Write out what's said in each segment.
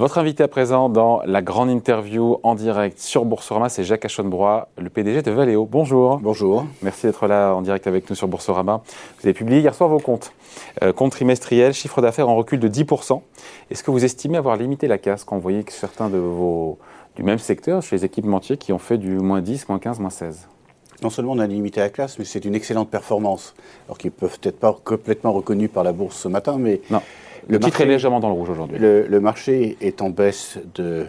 Votre invité à présent dans la grande interview en direct sur Boursorama, c'est Jacques Achonbrois, le PDG de Valeo. Bonjour. Bonjour. Merci d'être là en direct avec nous sur Boursorama. Vous avez publié hier soir vos comptes. Euh, compte trimestriel, chiffre d'affaires en recul de 10%. Est-ce que vous estimez avoir limité la casse quand vous voyez que certains de vos du même secteur, chez les équipementiers, qui ont fait du moins 10, moins 15, moins 16 non seulement on a limité la classe, mais c'est une excellente performance. Alors qu'ils peuvent peut-être pas complètement reconnus par la bourse ce matin, mais non. Le, titre est légèrement dans le rouge aujourd'hui. Le, marché est en baisse de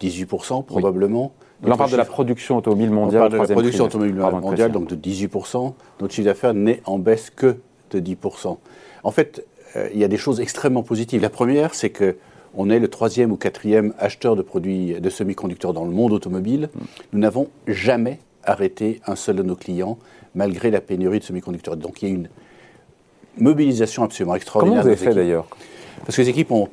18% probablement. on parle de la production automobile mondiale. On parle de la production automobile mondiale, donc de 18%. Notre chiffre d'affaires n'est en baisse que de 10%. En fait, euh, il y a des choses extrêmement positives. La première, c'est que on est le troisième ou quatrième acheteur de produits de semi-conducteurs dans le monde automobile. Mm. Nous n'avons jamais arrêté un seul de nos clients, malgré la pénurie de semi-conducteurs. Donc il y a une mobilisation absolument extraordinaire. Comment vous avez fait d'ailleurs Parce que les équipes ont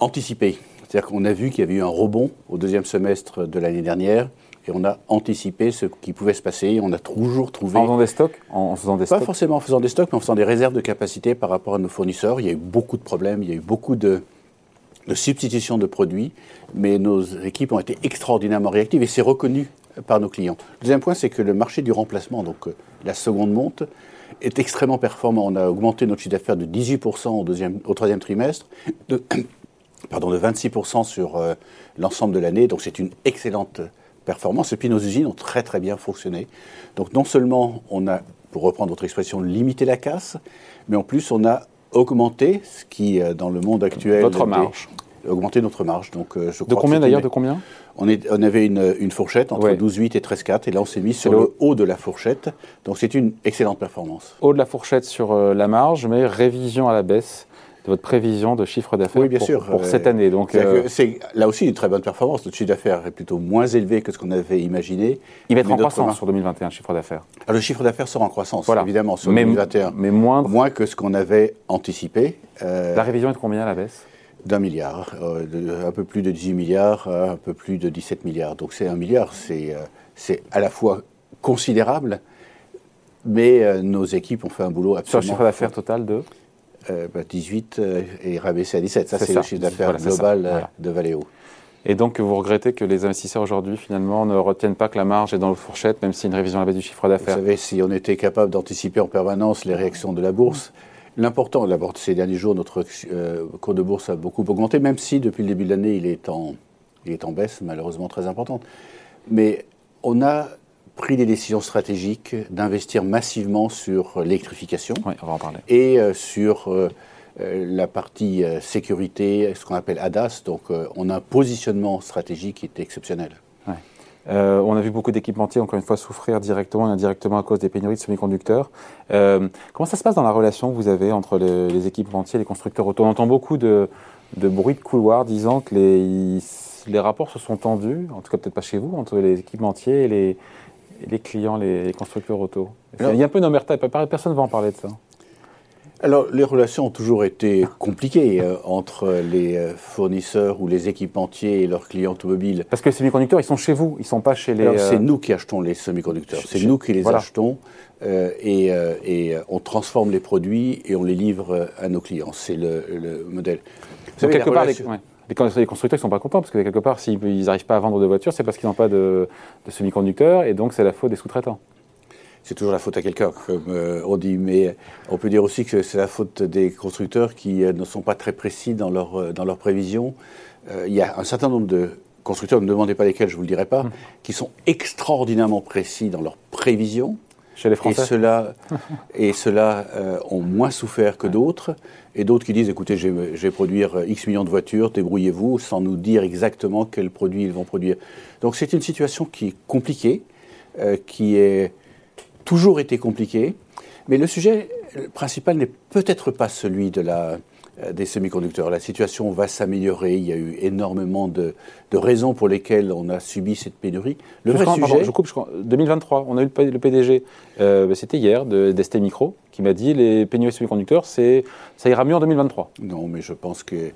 anticipé. C'est-à-dire qu'on a vu qu'il y avait eu un rebond au deuxième semestre de l'année dernière et on a anticipé ce qui pouvait se passer. On a toujours trouvé. En faisant des stocks en faisant des Pas forcément en faisant des stocks, mais en faisant des réserves de capacité par rapport à nos fournisseurs. Il y a eu beaucoup de problèmes, il y a eu beaucoup de, de substitution de produits, mais nos équipes ont été extraordinairement réactives et c'est reconnu par nos clients. Le deuxième point, c'est que le marché du remplacement, donc euh, la seconde monte, est extrêmement performant. On a augmenté notre chiffre d'affaires de 18% au, deuxième, au troisième trimestre, de, pardon, de 26% sur euh, l'ensemble de l'année. Donc c'est une excellente performance. Et puis nos usines ont très très bien fonctionné. Donc non seulement on a, pour reprendre votre expression, limité la casse, mais en plus on a augmenté, ce qui euh, dans le monde actuel... Votre marge. Augmenté notre marge. Donc, je de combien d'ailleurs De combien? On, avait une, fourchette entre 12,8 et 13,4 et là on s'est mis sur le... haut de la fourchette. Donc c'est une excellente performance. Haut de la fourchette sur euh, la marge, mais révision à la baisse de votre prévision de chiffre d'affaires oui, bien pour, sûr. pour cette année. Donc euh, c'est là aussi une très bonne performance. Notre chiffre d'affaires est plutôt moins élevé que ce qu'on avait imaginé. Il va être en croissance sur 2021, chiffre d'affaires. le chiffre d'affaires sera en croissance, évidemment, sur 2021. Mais moins, moins que ce qu'on avait anticipé. Euh, la révision est de combien à la baisse? D'un milliard, euh, un peu plus de 18 milliards, euh, un peu plus de 17 milliards. Donc c'est un milliard, c'est euh, à la fois considérable, mais nos équipes ont fait un boulot absolument. Sur le chiffre d'affaires total de 18 bah, et rabaissé à 17. Ça, c'est le chiffre d'affaires global de Valeo. Et donc, vous regrettez que les investisseurs aujourd'hui, finalement, ne retiennent pas que la marge est dans le fourchette, même si une révision à la baisse du chiffre d'affaires? Vous savez, si on était capable d'anticiper en permanence les réactions de la bourse, L'important, d'abord, ces derniers jours, notre euh, cours de bourse a beaucoup augmenté, même si depuis le début de l'année, il, est en, il est en baisse, malheureusement très importante. Mais on a pris des décisions stratégiques d'investir massivement sur l'électrification et euh, sur euh, la partie sécurité, ce qu'on appelle ADAS. Donc on a un positionnement stratégique qui est exceptionnel. Euh, on a vu beaucoup d'équipementiers, encore une fois, souffrir directement et indirectement à cause des pénuries de semi-conducteurs. Euh, comment ça se passe dans la relation que vous avez entre les, les équipementiers et les constructeurs auto On entend beaucoup de, bruit de couloir disant que les, les, rapports se sont tendus, en tout cas peut-être pas chez vous, entre les équipementiers et les, les clients, les, constructeurs auto. Il y a un peu une omerta, personne ne va en parler de ça. Alors, les relations ont toujours été compliquées euh, entre les euh, fournisseurs ou les équipementiers et leurs clients automobiles. Parce que les semi-conducteurs, ils sont chez vous, ils ne sont pas chez les. c'est euh, nous qui achetons les semi-conducteurs, c'est nous qui les achetons et, on transforme les produits et on les livre à nos clients. C'est le, modèle. Vous quelque part, les, constructeurs ne sont pas contents parce que quelque part, s'ils n'arrivent pas à vendre de voitures, c'est parce qu'ils n'ont pas de, de semi-conducteurs et donc c'est la faute des sous-traitants c'est toujours la faute à quelqu'un, comme euh, on dit. Mais on peut dire aussi que c'est la faute des constructeurs qui euh, ne sont pas très précis dans leurs euh, dans prévisions. il y a un certain nombre de constructeurs, ne me demandez pas lesquels, je ne vous le dirai pas, hum. qui sont extraordinairement précis dans leurs prévisions. Chez les Français. Et ceux-là, cela ont moins souffert que d'autres. Et d'autres qui disent, écoutez, je vais produire X millions de voitures, débrouillez-vous, sans nous dire exactement quels produits ils vont produire. Donc c'est une situation qui est compliquée, qui est toujours été compliqué. Mais le sujet principal n'est peut-être pas celui de la, euh, des semi-conducteurs. La situation va s'améliorer. Il y a eu énormément de, raisons pour lesquelles on a subi cette pénurie. Le vrai sujet. je coupe, 2023, on a eu le PDG, euh, c'était hier, d'ST Micro, qui m'a dit les pénuries semi-conducteurs, ça ira mieux en 2023. Non, mais je pense que.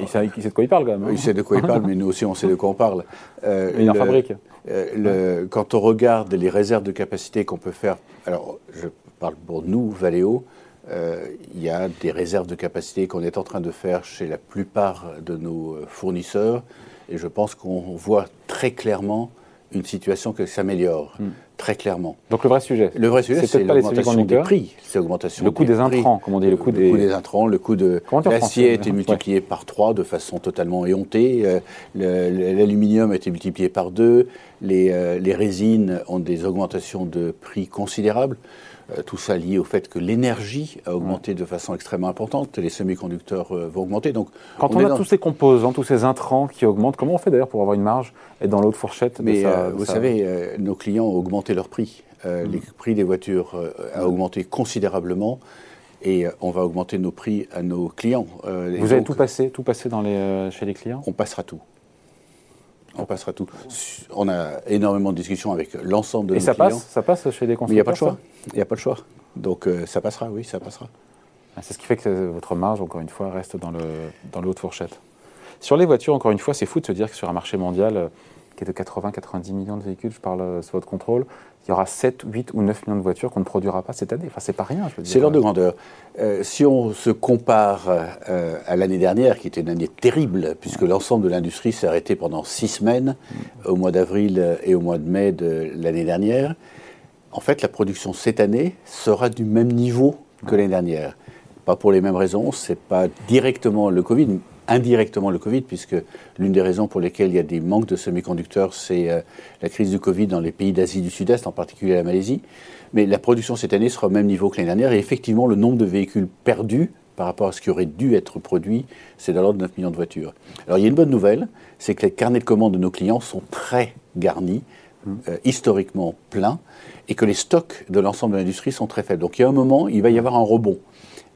il, sait, de quoi il parle quand même. Hein. Il sait de quoi il parle, mais nous aussi on sait de quoi on parle. Euh, il en fabrique. Euh, quand on regarde les réserves de capacité qu'on peut faire, alors je parle pour nous, Valeo, il y a des réserves de capacité qu'on est en train de faire chez la plupart de nos fournisseurs. Et je pense qu'on voit très clairement une situation qui s'améliore. Hmm. Très clairement. Donc le vrai sujet Le vrai sujet, c'est l'augmentation des prix. C'est l'augmentation Le coût des, intrants, comme on dit. Le coût, des... des intrants, le coût de l'acier a été multiplié par trois de façon totalement éhontée. Euh, l'aluminium a été multiplié par deux. Les, euh, les résines ont des augmentations de prix considérables. Euh, tout ça lié au fait que l'énergie a augmenté de façon extrêmement importante, les semi-conducteurs euh, vont augmenter. Donc, Quand on, a tous ces composants, tous ces intrants qui augmentent, comment on fait d'ailleurs pour avoir une marge et dans l'autre fourchette Mais euh, vous savez, nos clients ont augmenté leur prix. Mm. Les prix des voitures ont augmenté considérablement et on va augmenter nos prix à nos clients. vous avez tout passé, tout passé dans les, chez les clients? On passera tout. On passera tout. On a énormément de discussions avec l'ensemble de et nos ça clients. Passe, ça passe chez les constructeurs il n'y a pas de choix. Il n'y a pas de choix. Donc euh, ça passera, oui, ça passera. Ah, c'est ce qui fait que votre marge, encore une fois, reste dans le, dans de fourchette. Sur les voitures, encore une fois, c'est fou de se dire que sur un marché mondial qui est de 80-90 millions de véhicules, je parle euh, sous votre contrôle, il y aura 7, 8 ou 9 millions de voitures qu'on ne produira pas cette année. Enfin, c'est pas rien, C'est l'ordre de grandeur. Euh, si on se compare euh, à l'année dernière, qui était une année terrible, puisque l'ensemble de l'industrie s'est arrêté pendant 6 semaines, mm. au mois d'avril et au mois de mai de l'année dernière, en fait, la production cette année sera du même niveau que l'année dernière. Pas pour les mêmes raisons, c'est pas directement le Covid, indirectement le Covid, puisque l'une des raisons pour lesquelles il y a des manques de semi-conducteurs, c'est euh, la crise du Covid dans les pays d'Asie du Sud-Est, en particulier la Malaisie. Mais la production cette année sera au même niveau que l'année dernière, et effectivement, le nombre de véhicules perdus par rapport à ce qui aurait dû être produit, c'est de l'ordre de 9 millions de voitures. Alors il y a une bonne nouvelle, c'est que les carnets de commandes de nos clients sont très garnis, mmh. euh, historiquement pleins, et que les stocks de l'ensemble de l'industrie sont très faibles. Donc il y a un moment, il va y avoir un rebond.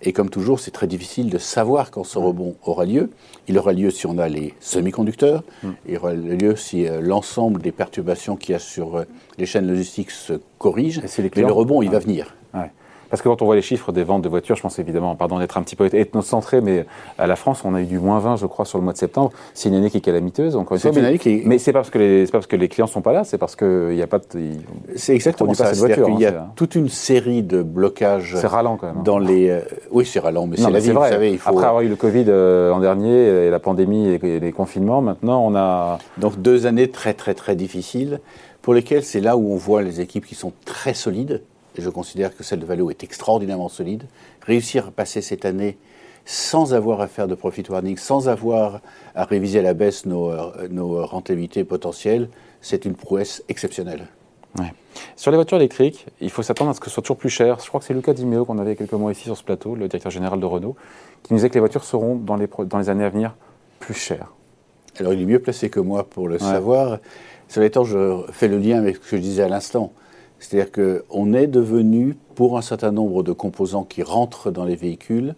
Et comme toujours, c'est très difficile de savoir quand ce rebond aura lieu. Il aura lieu si on a les semi-conducteurs, mm. il aura lieu si euh, l'ensemble des perturbations qu'il y a sur euh, les chaînes logistiques se corrigent. Et, le rebond, il va venir. Parce que quand on voit les chiffres des ventes de voitures, je pense évidemment, pardon d'être un petit peu ethnocentré, mais à la France, on a eu du moins 20, je crois, sur le mois de septembre. C'est une année qui est calamiteuse, encore une fois. Une année qui Mais c'est pas parce que les, pas parce que les clients sont pas là, c'est parce qu'il n'y a pas de. C'est exactement ça. C'est-à-dire qu'il y a hein, toute une série de blocages. C'est ralent quand même. Hein. Dans les. Euh, oui, c'est ralent, mais c'est la vie. Vous savez, il faut... Après avoir eu le Covid euh, en dernier, et la pandémie et les confinements, maintenant, on a. Donc deux années très très très difficiles, pour lesquelles c'est là où on voit les équipes qui sont très solides et je considère que celle de Valeo est extraordinairement solide. Réussir à passer cette année sans avoir à faire de profit warning, sans avoir à réviser à la baisse nos, nos rentabilités potentielles, c'est une prouesse exceptionnelle. Sur les voitures électriques, il faut s'attendre à ce que ce soit toujours plus cher. Je crois que c'est Lucas Dimeo qu'on avait quelques mois ici sur ce plateau, le directeur général de Renault, qui nous disait que les voitures seront dans les, dans les années à venir plus chères. Alors il est mieux placé que moi pour le savoir. Cela étant, je fais le lien avec ce que je disais à l'instant. C'est-à-dire qu'on est devenu, pour un certain nombre de composants qui rentrent dans les véhicules,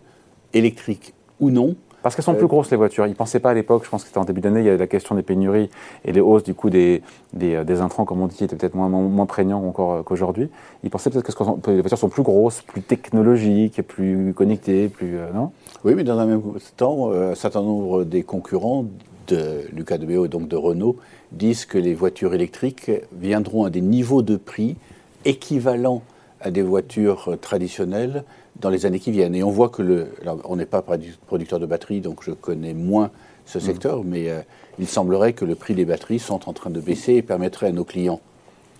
électriques ou non, parce qu'elles sont plus euh, grosses les voitures. Ils ne pensaient pas à l'époque, je pense que c'était en début d'année, il y avait la question des pénuries et les hausses du coup des, des, euh, intrants, comme on dit, qui étaient peut-être moins, moins, prégnants encore euh, qu'aujourd'hui. Ils pensaient peut-être que les voitures sont plus grosses, plus technologiques, plus connectées, plus. non? Oui, mais dans un même temps, un certain nombre des concurrents de Lucas de Béo et donc de Renault disent que les voitures électriques viendront à des niveaux de prix équivalents à des voitures traditionnelles dans les années qui viennent. Et on voit que le. on n'est pas producteur de batteries, donc je connais moins ce mm. secteur, mais euh, il semblerait que le prix des batteries sont en train de baisser et permettrait à nos clients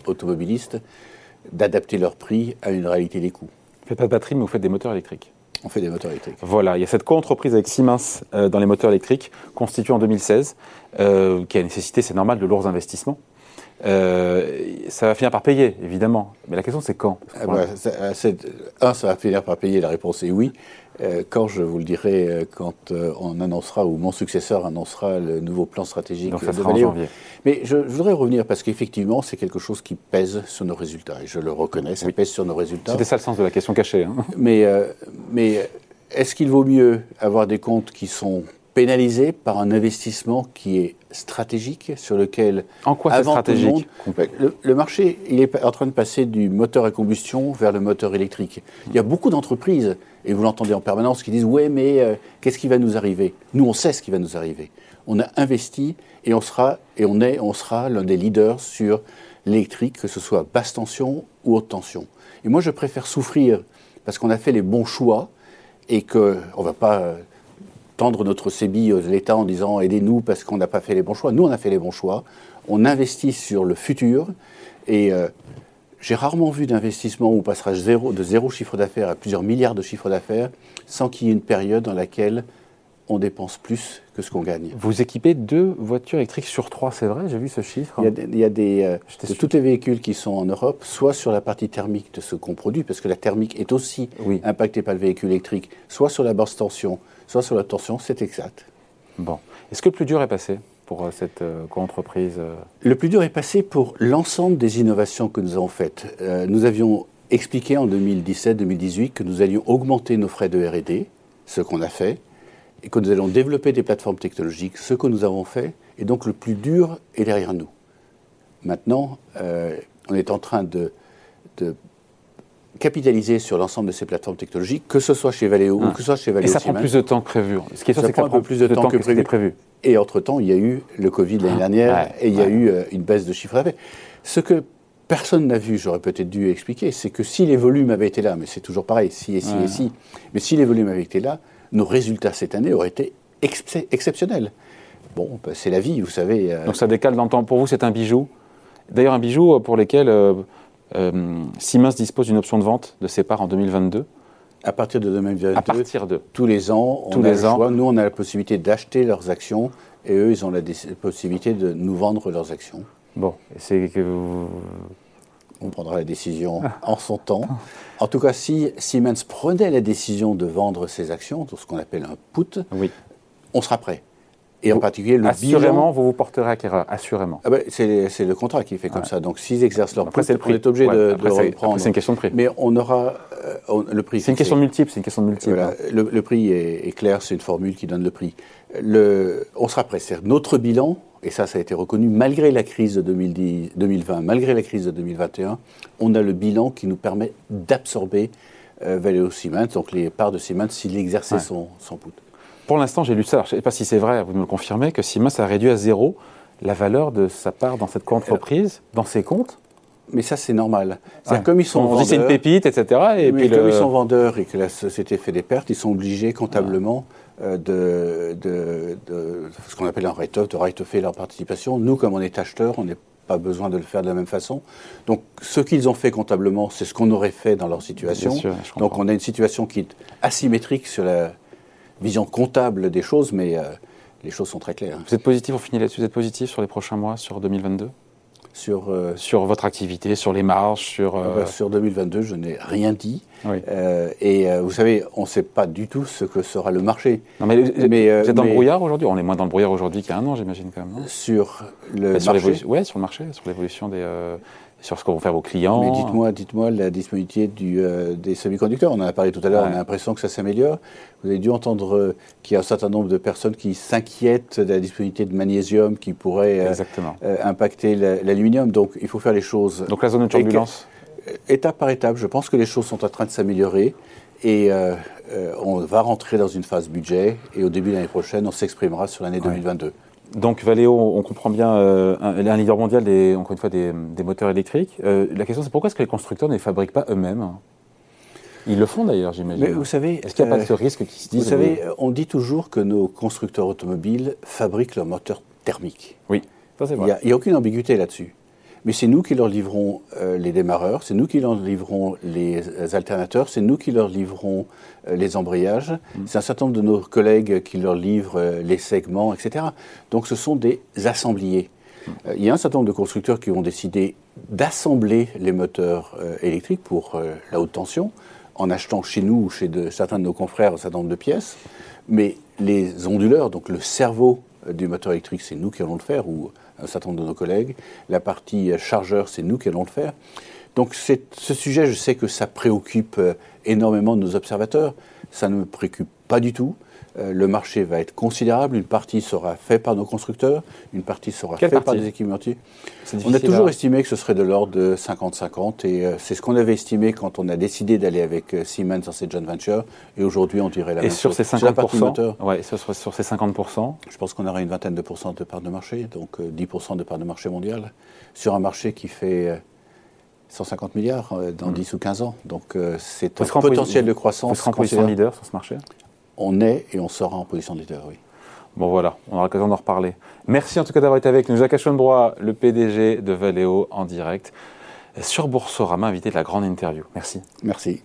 automobilistes d'adapter leur prix à une réalité des coûts. Vous ne faites pas de batterie, mais vous faites des moteurs électriques. On fait des moteurs électriques. Voilà, il y a cette co-entreprise avec Siemens euh, dans les moteurs électriques, constituée en 2016, euh, qui a nécessité, c'est normal, de lourds investissements. Euh, ça va finir par payer, évidemment. Mais la question, c'est quand? Ah bah, Un, ça va finir par payer, la réponse est oui. quand, je vous le dirai, quand on annoncera, ou mon successeur annoncera le nouveau plan stratégique Donc ça sera en janvier. Mais je, voudrais revenir, parce qu'effectivement, c'est quelque chose qui pèse sur nos résultats. Et je le reconnais, ça pèse sur nos résultats. C'était ça le sens de la question cachée. Hein. Mais, mais est-ce qu'il vaut mieux avoir des comptes qui sont pénalisés par un investissement qui est stratégique, sur lequel... En quoi c'est stratégique le, le, marché, il est en train de passer du moteur à combustion vers le moteur électrique. Il y a beaucoup d'entreprises, et vous l'entendez en permanence, qui disent « Ouais, mais euh, qu'est-ce qui va nous arriver ?» Nous, on sait ce qui va nous arriver. On a investi et on sera, et on est, on sera l'un des leaders sur l'électrique, que ce soit basse tension ou haute tension. Et moi, je préfère souffrir parce qu'on a fait les bons choix et qu'on ne va pas euh, tendre notre CBI à l'État en disant aidez-nous parce qu'on n'a pas fait les bons choix. Nous, on a fait les bons choix. On investit sur le futur et euh, j'ai rarement vu d'investissement où on passera zéro, de zéro chiffre d'affaires à plusieurs milliards de chiffres d'affaires sans qu'il y ait une période dans laquelle on dépense plus que ce qu'on gagne. Vous équipez deux voitures électriques sur trois, c'est vrai J'ai vu ce chiffre. Il y a, des, il y a des euh, de tous les véhicules qui sont en Europe, soit sur la partie thermique de ce qu'on produit, parce que la thermique est aussi Oui. impactée par le véhicule électrique, soit sur la basse tension, soit sur la tension, c'est exact. Bon. Est-ce que le plus dur est passé pour euh, cette euh, entreprise Le plus dur est passé pour l'ensemble des innovations que nous avons faites. Euh, nous avions expliqué en 2017-2018 que nous allions augmenter nos frais de R&D, ce qu'on a fait, et que nous allions développer des plateformes technologiques, ce que nous avons fait, et donc le plus dur est derrière nous. Maintenant, euh, on est en train de, de capitaliser sur l'ensemble de ces plateformes technologiques, que ce soit chez Valeo Ah. ou que ce soit chez Et Valeo ça prend plus de temps que prévu. Ce qui est sûr, c'est que ça prend plus de temps que prévu. Et entre-temps, il y a eu le Covid l'année dernière Ouais, et il y a eu euh, une baisse de chiffre d'affaires. Ce que personne n'a vu, j'aurais peut-être dû expliquer, c'est que si les volumes avaient été là, mais c'est toujours pareil, si et si Ouais. et si, mais si les volumes avaient été là, nos résultats cette année auraient été ex- exceptionnels. Bon, ben, c'est la vie, vous savez. euh, Donc ça décale dans le temps. Pour vous, c'est un bijou. D'ailleurs, un bijou pour lequel euh, euh, Siemens dispose d'une option de vente de ses parts en 2022, à partir de 2022, à partir de. tous les ans, on Tous a les le ans. choix. Nous, on a la possibilité d'acheter leurs actions et eux, ils ont la possibilité de nous vendre leurs actions. Bon, c'est que vous- On prendra la décision en son temps. En tout cas, si Siemens prenait la décision de vendre ses actions, tout ce qu'on appelle un put, oui. on sera prêt. Et en Vous- particulier, le assurément, bilan. vous vous porterez acquéreur, assurément. Ah ben, c'est le contrat qui fait comme Ouais. ça. Donc, s'ils exercent leur Après, c'est le on prix. est obligé Ouais, de, après, de reprendre. c'est une question de prix. Mais on aura euh, on- le prix. C'est une question multiple, c'est une question multiple. Voilà, le, le prix est, est clair, c'est une formule qui donne le prix. Le, on sera prêt. Notre bilan, et ça, ça a été reconnu, malgré la crise de 2010 2020, malgré la crise de 2021, on a le bilan qui nous permet d'absorber euh, Valeo Siemens, donc les parts de Siemens, s'il exerçait Ouais. son, son put. Pour l'instant, j'ai lu ça. Alors, je ne sais pas si c'est vrai, vous me le confirmez, que Siemens a réduit à zéro la valeur de sa part dans cette entreprise, dans ses comptes. Mais ça, c'est normal. Ouais. comme ils sont On dit c'est une vendeurs- pépite, etc. Et mais puis comme le- ils sont vendeurs et que la société fait des pertes, ils sont obligés comptablement euh, de, de, de ce qu'on appelle un write-off, de write-offer leur participation. Nous, comme on est acheteur, on n'a pas besoin de le faire de la même façon. Donc, ce qu'ils ont fait comptablement, c'est ce qu'on aurait fait dans leur situation. Bien sûr, je Donc, on a une situation qui est asymétrique sur la vision comptable des choses, mais euh, les choses sont très claires. Vous êtes positif, on finit là-dessus, vous êtes positif sur les prochains mois, sur 2022 Sur, euh, Sur votre activité, sur les marges, sur... euh, sur 2022, je n'ai rien dit. oui. Euh, et vous savez, on ne sait pas du tout ce que sera le marché. Non, mais, Mais, vous êtes dans le brouillard aujourd'hui? On est moins dans le brouillard aujourd'hui qu'il y a un an, j'imagine, quand même, non? Sur le Bah, sur marché. l'évolution- Ouais, sur le marché, sur l'évolution des... sur ce que vont faire vos clients. Mais dites-moi, dites-moi la disponibilité du, euh, des semi-conducteurs. On en a parlé tout à l'heure. Ouais. On a l'impression que ça s'améliore. Vous avez dû entendre euh, qu'il y a un certain nombre de personnes qui s'inquiètent de la disponibilité de magnésium qui pourrait euh, impacter la- l'aluminium. Donc, il faut faire les choses Donc la zone de turbulence étape par étape. Je pense que les choses sont en train de s'améliorer. Et on va rentrer dans une phase budget. Et au début de l'année prochaine, on s'exprimera sur l'année 2022. Donc Valeo, on comprend bien, euh, un, un leader mondial, des, encore une fois, des, des moteurs électriques. Euh, la question, c'est pourquoi est-ce que les constructeurs ne les fabriquent pas eux-mêmes? Ils le font d'ailleurs, j'imagine. Mais vous savez, Est-ce qu'il n'y a pas euh, de ce risque qui se Vous disent savez, on dit toujours que nos constructeurs automobiles fabriquent leurs moteurs thermiques. Oui, ça c'est Il n'y a, il y a aucune ambiguïté là-dessus. Mais c'est nous qui leur livrons euh, les démarreurs, c'est nous qui leur livrons les euh, alternateurs, c'est nous qui leur livrons euh, les embrayages, Mm. c'est un certain nombre de nos collègues qui leur livrent euh, les segments, etc. Donc ce sont des assembliers. Il y a un certain nombre de constructeurs qui ont décidé d'assembler les moteurs électriques pour la haute tension, en achetant chez nous ou chez de- certains de nos confrères un certain nombre de pièces. Mais les onduleurs, donc le cerveau du moteur électrique, c'est nous qui allons le faire, ou un certain nombre de nos collègues. La partie euh, chargeur, c'est nous qui allons le faire. Donc ce sujet, je sais que ça préoccupe euh, énormément nos observateurs. Ça ne me préoccupe pas du tout. Euh, le marché va être considérable. Une partie sera faite par nos constructeurs, une partie sera Quelle faite par des équipementiers. On a toujours à- estimé que ce serait de l'ordre de 50-50 et euh, c'est ce qu'on avait estimé quand on a décidé d'aller avec euh, Siemens dans cette joint venture et aujourd'hui on dirait la Et même sur chose. ces la partie 50%, moteur, ouais, sur, sur- sur ces 50%, je pense qu'on aura une vingtaine de pourcents de part de marché, donc euh, 10% de part de marché mondial, sur un marché qui fait euh, 150 milliards dans 10 ou 15 ans. Donc c'est un potentiel de croissance. Vous serez en position leader sur ce marché On est et on sera en position de leader, oui. Bon voilà, on aura l'occasion d'en reparler. Merci en tout cas d'avoir été avec nous. Jacques Schonbrois, le PDG de Valeo en direct sur Boursorama, invité de la grande interview. Merci. Merci.